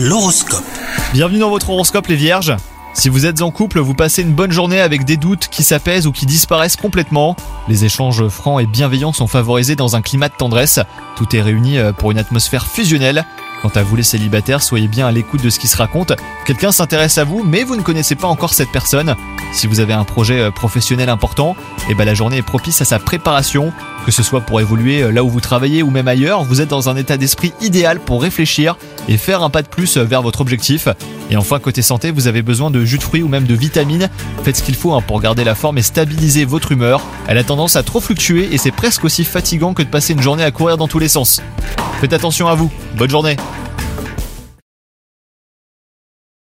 L'horoscope. Bienvenue dans votre horoscope les vierges. Si vous êtes en couple, vous passez une bonne journée avec des doutes qui s'apaisent ou qui disparaissent complètement. Les échanges francs et bienveillants sont favorisés dans un climat de tendresse. Tout est réuni euh, pour une atmosphère fusionnelle. Quant à vous les célibataires, soyez bien à l'écoute de ce qui se raconte. Quelqu'un s'intéresse à vous, mais vous ne connaissez pas encore cette personne. Si vous avez un projet euh, professionnel important, eh ben la journée est propice à sa préparation. Que ce soit pour évoluer euh, là où vous travaillez ou même ailleurs, vous êtes dans un état d'esprit idéal pour réfléchir et faire un pas de plus vers votre objectif. Et enfin, côté santé, vous avez besoin de jus de fruits ou même de vitamines. Faites ce qu'il faut hein, pour garder la forme et stabiliser votre humeur. Elle a tendance à trop fluctuer et c'est presque aussi fatigant que de passer une journée à courir dans tous les sens. Faites attention à vous. Bonne journée